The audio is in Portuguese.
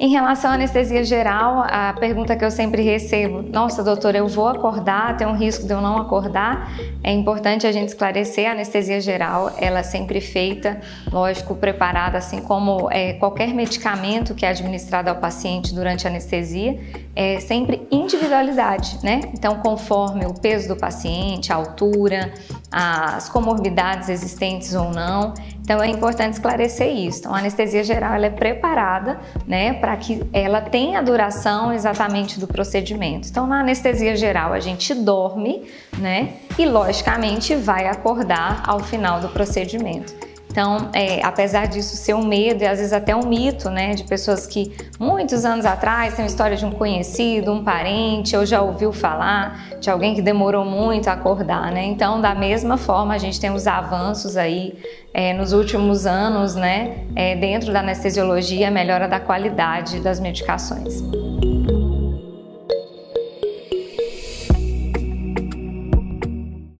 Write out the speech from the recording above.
Em relação à anestesia geral, a pergunta que eu sempre recebo, nossa doutora, eu vou acordar, tem um risco de eu não acordar? É importante a gente esclarecer, a anestesia geral, ela é sempre feita, lógico, preparada, assim como é, qualquer medicamento que é administrado ao paciente durante a anestesia, é sempre individualidade, né? Então, conforme o peso do paciente, a altura, as comorbidades existentes ou não. Então é importante esclarecer isso. Então a anestesia geral ela é preparada, né, para que ela tenha a duração exatamente do procedimento. Então na anestesia geral a gente dorme, né, e logicamente vai acordar ao final do procedimento. Então, é, apesar disso ser um medo e às vezes até um mito, né, de pessoas que muitos anos atrás uma história de um conhecido, um parente, ou já ouviu falar de alguém que demorou muito a acordar, né? Então, da mesma forma, a gente tem os avanços aí é, nos últimos anos, né, é, dentro da anestesiologia, a melhora da qualidade das medicações.